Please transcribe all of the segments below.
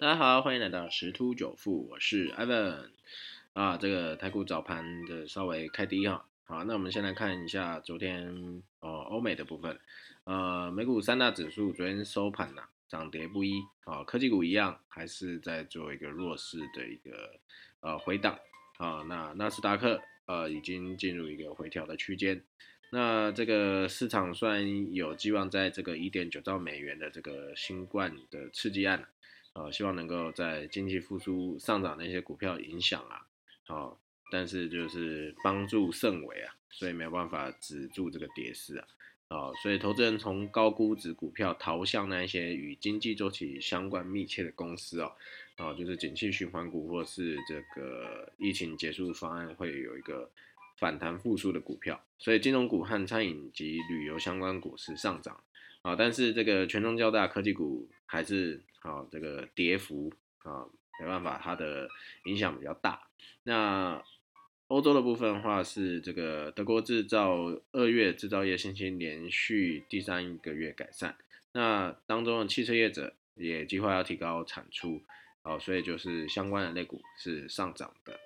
大家好，欢迎来到十突九富，我是 Evan 啊。这个台股早盘的稍微开低哈，好，那我们先来看一下昨天哦欧美的部分，呃，美股三大指数昨天收盘呐涨跌不一啊，科技股一样还是在做一个弱势的一个呃回档啊，那纳斯达克呃已经进入一个回调的区间。那这个市场虽然有寄望在这个一点九兆美元的这个新冠的刺激案，呃，希望能够在经济复苏上涨的一些股票影响啊，好，但是就是帮助甚微啊，所以没有办法止住这个跌势啊，啊，所以投资人从高估值股票逃向那一些与经济周期相关密切的公司哦，哦，就是景气循环股或是这个疫情结束方案会有一个。反弹复苏的股票，所以金融股和餐饮及旅游相关股是上涨啊，但是这个权重较大科技股还是啊这个跌幅啊没办法，它的影响比较大。那欧洲的部分的话是这个德国制造二月制造业信心连续第三个月改善，那当中的汽车业者也计划要提高产出哦，所以就是相关的类股是上涨的。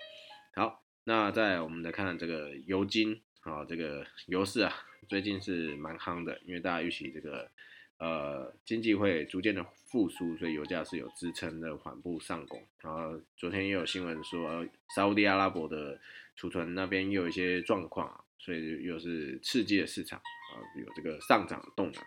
好。那在我们来看这个油金啊，这个油市啊，最近是蛮夯的，因为大家预期这个呃经济会逐渐的复苏，所以油价是有支撑的缓步上攻。然后昨天也有新闻说，沙地阿拉伯的储存那边又有一些状况，所以又是刺激了市场啊，有这个上涨动能。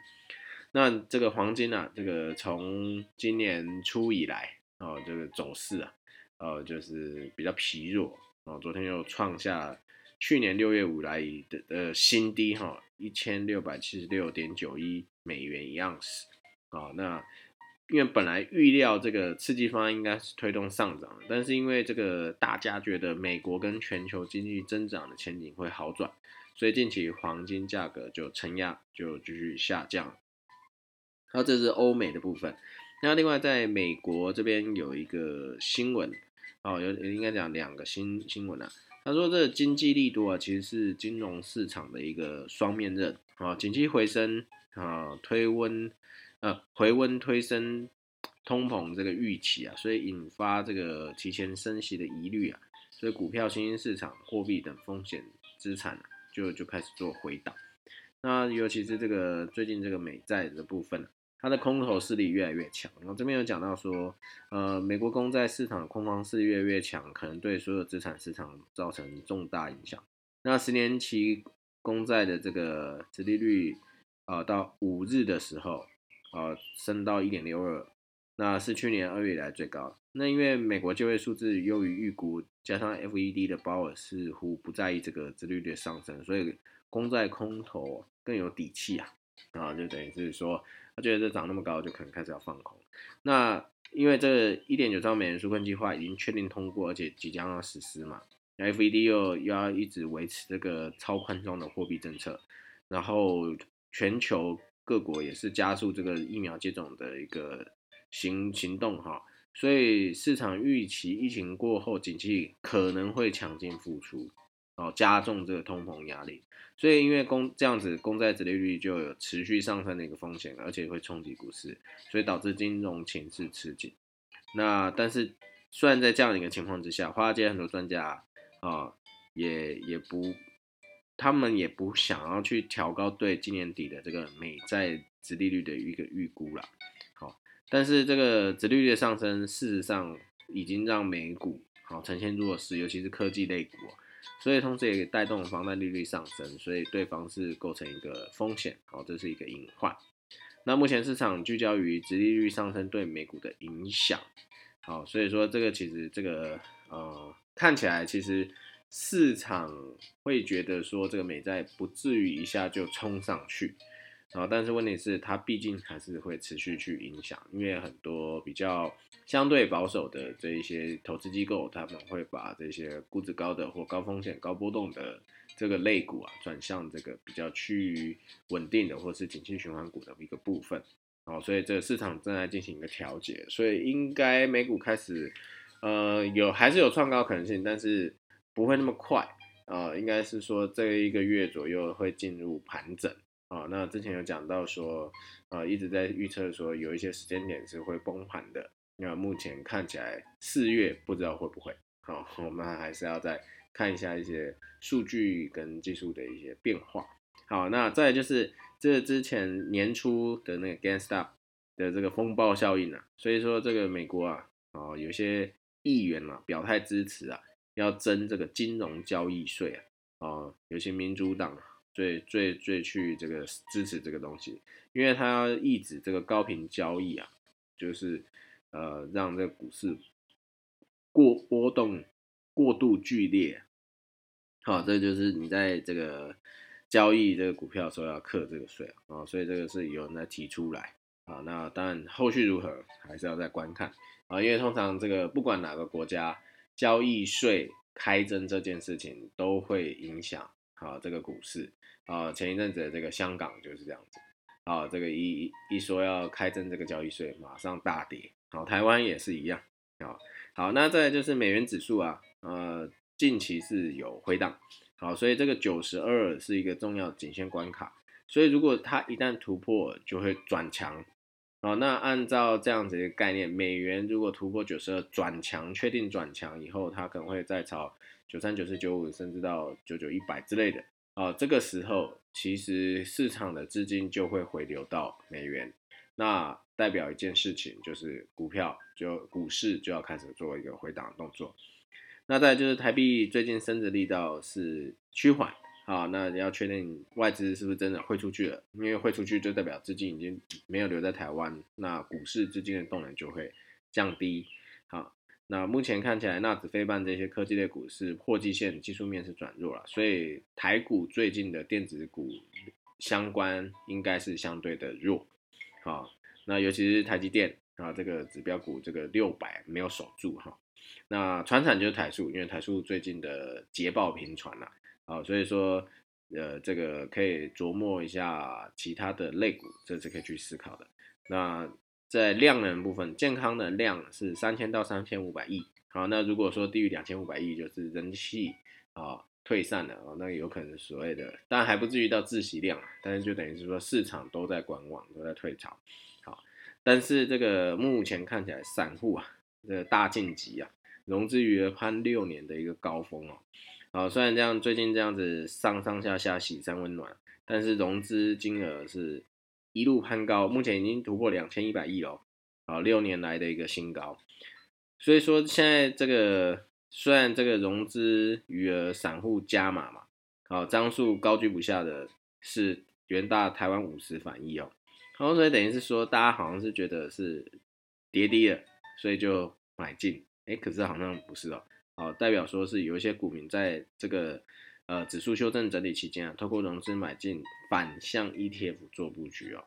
那这个黄金啊，这个从今年初以来啊，这个走势啊，呃，就是比较疲弱。哦，昨天又创下去年六月五来的的新低哈，一千六百七十六点九一美元一盎司。啊，那因为本来预料这个刺激方案应该是推动上涨，但是因为这个大家觉得美国跟全球经济增长的前景会好转，所以近期黄金价格就承压，就继续下降。那这是欧美的部分。那另外在美国这边有一个新闻。哦，有应该讲两个新新闻啊。他说，这经济力度啊，其实是金融市场的一个双面刃啊。景气回升啊，推温呃回温推升通膨这个预期啊，所以引发这个提前升息的疑虑啊，所以股票、新兴市场、货币等风险资产就就开始做回档。那尤其是这个最近这个美债的部分。它的空头势力越来越强，然后这边有讲到说，呃，美国公债市场的空方势力越来越强，可能对所有资产市场造成重大影响。那十年期公债的这个殖利率，呃，到五日的时候，呃，升到一点六二，那是去年二月以来最高。那因为美国就业数字优于预估，加上 FED 的鲍尔似乎不在意这个殖利率的上升，所以公债空头更有底气啊。啊，就等于是说，他觉得这涨那么高，就可能开始要放空。那因为这一点九兆美元纾困计划已经确定通过，而且即将要实施嘛，FED 又要一直维持这个超宽松的货币政策，然后全球各国也是加速这个疫苗接种的一个行行动哈，所以市场预期疫情过后经济可能会强劲复苏。哦，加重这个通膨压力，所以因为公这样子公债殖利率就有持续上升的一个风险，而且会冲击股市，所以导致金融情势吃紧。那但是虽然在这样的一个情况之下，华尔街很多专家啊也也不，他们也不想要去调高对今年底的这个美债殖利率的一个预估了。好，但是这个殖利率的上升，事实上已经让美股好呈现弱势，尤其是科技类股。所以同时也带动房贷利率上升，所以对房市构成一个风险，好，这是一个隐患。那目前市场聚焦于直利率上升对美股的影响，好，所以说这个其实这个呃看起来其实市场会觉得说这个美债不至于一下就冲上去。啊，但是问题是，它毕竟还是会持续去影响，因为很多比较相对保守的这一些投资机构，他们会把这些估值高的或高风险、高波动的这个类股啊，转向这个比较趋于稳定的或是景气循环股的一个部分。哦，所以这个市场正在进行一个调节，所以应该美股开始，呃，有还是有创高可能性，但是不会那么快。呃，应该是说这一个月左右会进入盘整。啊，那之前有讲到说，呃，一直在预测说有一些时间点是会崩盘的，那目前看起来四月不知道会不会好，我们还是要再看一下一些数据跟技术的一些变化。好，那再就是这之前年初的那个 GameStop 的这个风暴效应啊，所以说这个美国啊，哦有些议员啊表态支持啊，要征这个金融交易税啊，哦有些民主党最最最去这个支持这个东西，因为他要抑制这个高频交易啊，就是呃让这个股市过波动过度剧烈，好，这就是你在这个。交易这个股票的时候要课这个税啊，所以这个是有人在提出来啊。那当然后续如何还是要再观看啊，因为通常这个不管哪个国家交易税开征这件事情都会影响啊这个股市啊。前一阵子这个香港就是这样子啊，这个一一说要开征这个交易税，马上大跌。好，台湾也是一样啊。好，那再就是美元指数啊，呃，近期是有回档。好，所以这个九十二是一个重要颈线关卡，所以如果它一旦突破，就会转强。好，那按照这样子一个概念，美元如果突破九十二转强，确定转强以后，它可能会再朝九三、九四、九五，甚至到九九、一百之类的。啊，这个时候其实市场的资金就会回流到美元，那代表一件事情就是股票就股市就要开始做一个回档动作。那再就是台币最近升值力道是趋缓啊，那你要确定外资是不是真的汇出去了？因为汇出去就代表资金已经没有留在台湾，那股市资金的动能就会降低。好，那目前看起来纳指、非半这些科技类股是破季线，技术面是转弱了，所以台股最近的电子股相关应该是相对的弱。好，那尤其是台积电啊，这个指标股这个六百没有守住哈。那船产就是台塑，因为台塑最近的捷报频传啦，啊，好所以说，呃，这个可以琢磨一下其他的类股，这是可以去思考的。那在量能部分，健康的量是三千到三千五百亿，好，那如果说低于两千五百亿，就是人气啊退散了啊，那有可能所谓的，但还不至于到窒息量啊，但是就等于是说市场都在观望，都在退潮，好，但是这个目前看起来散户啊，这个大晋级啊。融资余额攀六年的一个高峰哦，好，虽然这样最近这样子上上下下喜三温暖，但是融资金额是一路攀高，目前已经突破两千一百亿了，好，六年来的一个新高。所以说现在这个虽然这个融资余额散户加码嘛，好，张数高居不下的是元大台湾五十反一哦，然后所以等于是说大家好像是觉得是跌低了，所以就买进。哎，可是好像不是哦，好，代表说是有一些股民在这个呃指数修正整理期间啊，透过融资买进反向 ETF 做布局哦，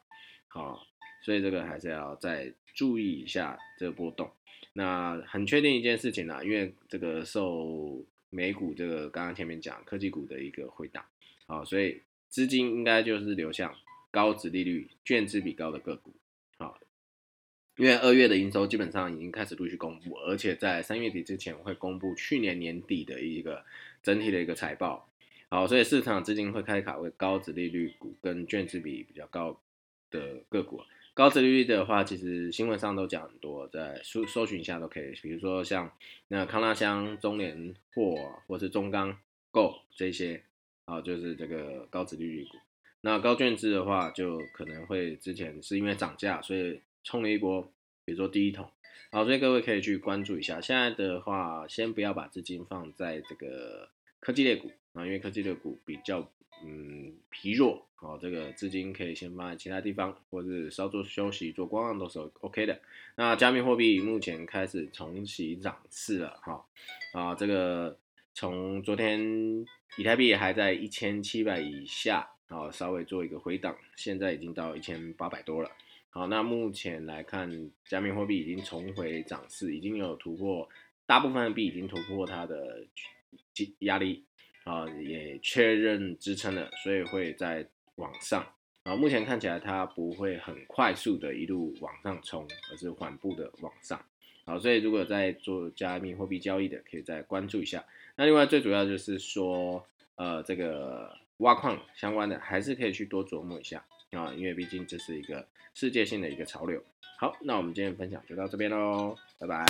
好，所以这个还是要再注意一下这个波动。那很确定一件事情啦，因为这个受美股这个刚刚前面讲科技股的一个回档，好，所以资金应该就是流向高值利率、券资比高的个股。因为二月的营收基本上已经开始陆续公布，而且在三月底之前会公布去年年底的一个整体的一个财报，好，所以市场资金会开卡为高值利率股跟券值比比较高的个股。高值利率的话，其实新闻上都讲很多，在搜搜寻一下都可以，比如说像那康纳香、中联货或是中钢构这些，啊，就是这个高值利率股。那高券资的话，就可能会之前是因为涨价，所以。冲了一波，比如说第一桶，好，所以各位可以去关注一下。现在的话，先不要把资金放在这个科技类股啊，因为科技类股比较嗯疲弱，好，这个资金可以先放在其他地方，或者稍作休息、做观望都是 OK 的。那加密货币目前开始重启涨势了，哈，啊，这个从昨天以太币还在一千七百以下，啊，稍微做一个回档，现在已经到一千八百多了。好，那目前来看，加密货币已经重回涨势，已经有突破，大部分的币已经突破它的压力，啊，也确认支撑了，所以会在往上。啊，目前看起来它不会很快速的一路往上冲，而是缓步的往上。好，所以如果在做加密货币交易的，可以再关注一下。那另外最主要就是说，呃，这个挖矿相关的，还是可以去多琢磨一下。啊，因为毕竟这是一个世界性的一个潮流。好，那我们今天分享就到这边喽，拜拜。